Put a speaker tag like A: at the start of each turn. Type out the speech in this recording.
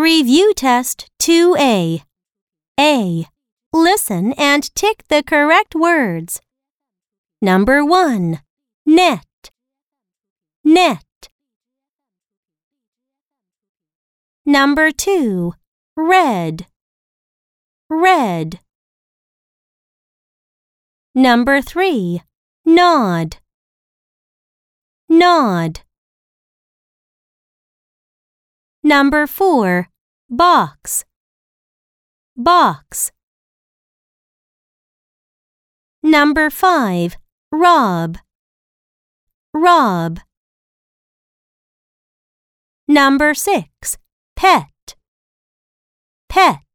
A: Review Test 2A. A. Listen and tick the correct words. Number 1. Net. Net. Number 2. Red. Red. Number 3. Nod. Nod. Number 4. Box. Box. Number 5. Rob. Rob. Number 6. Pet. Pet.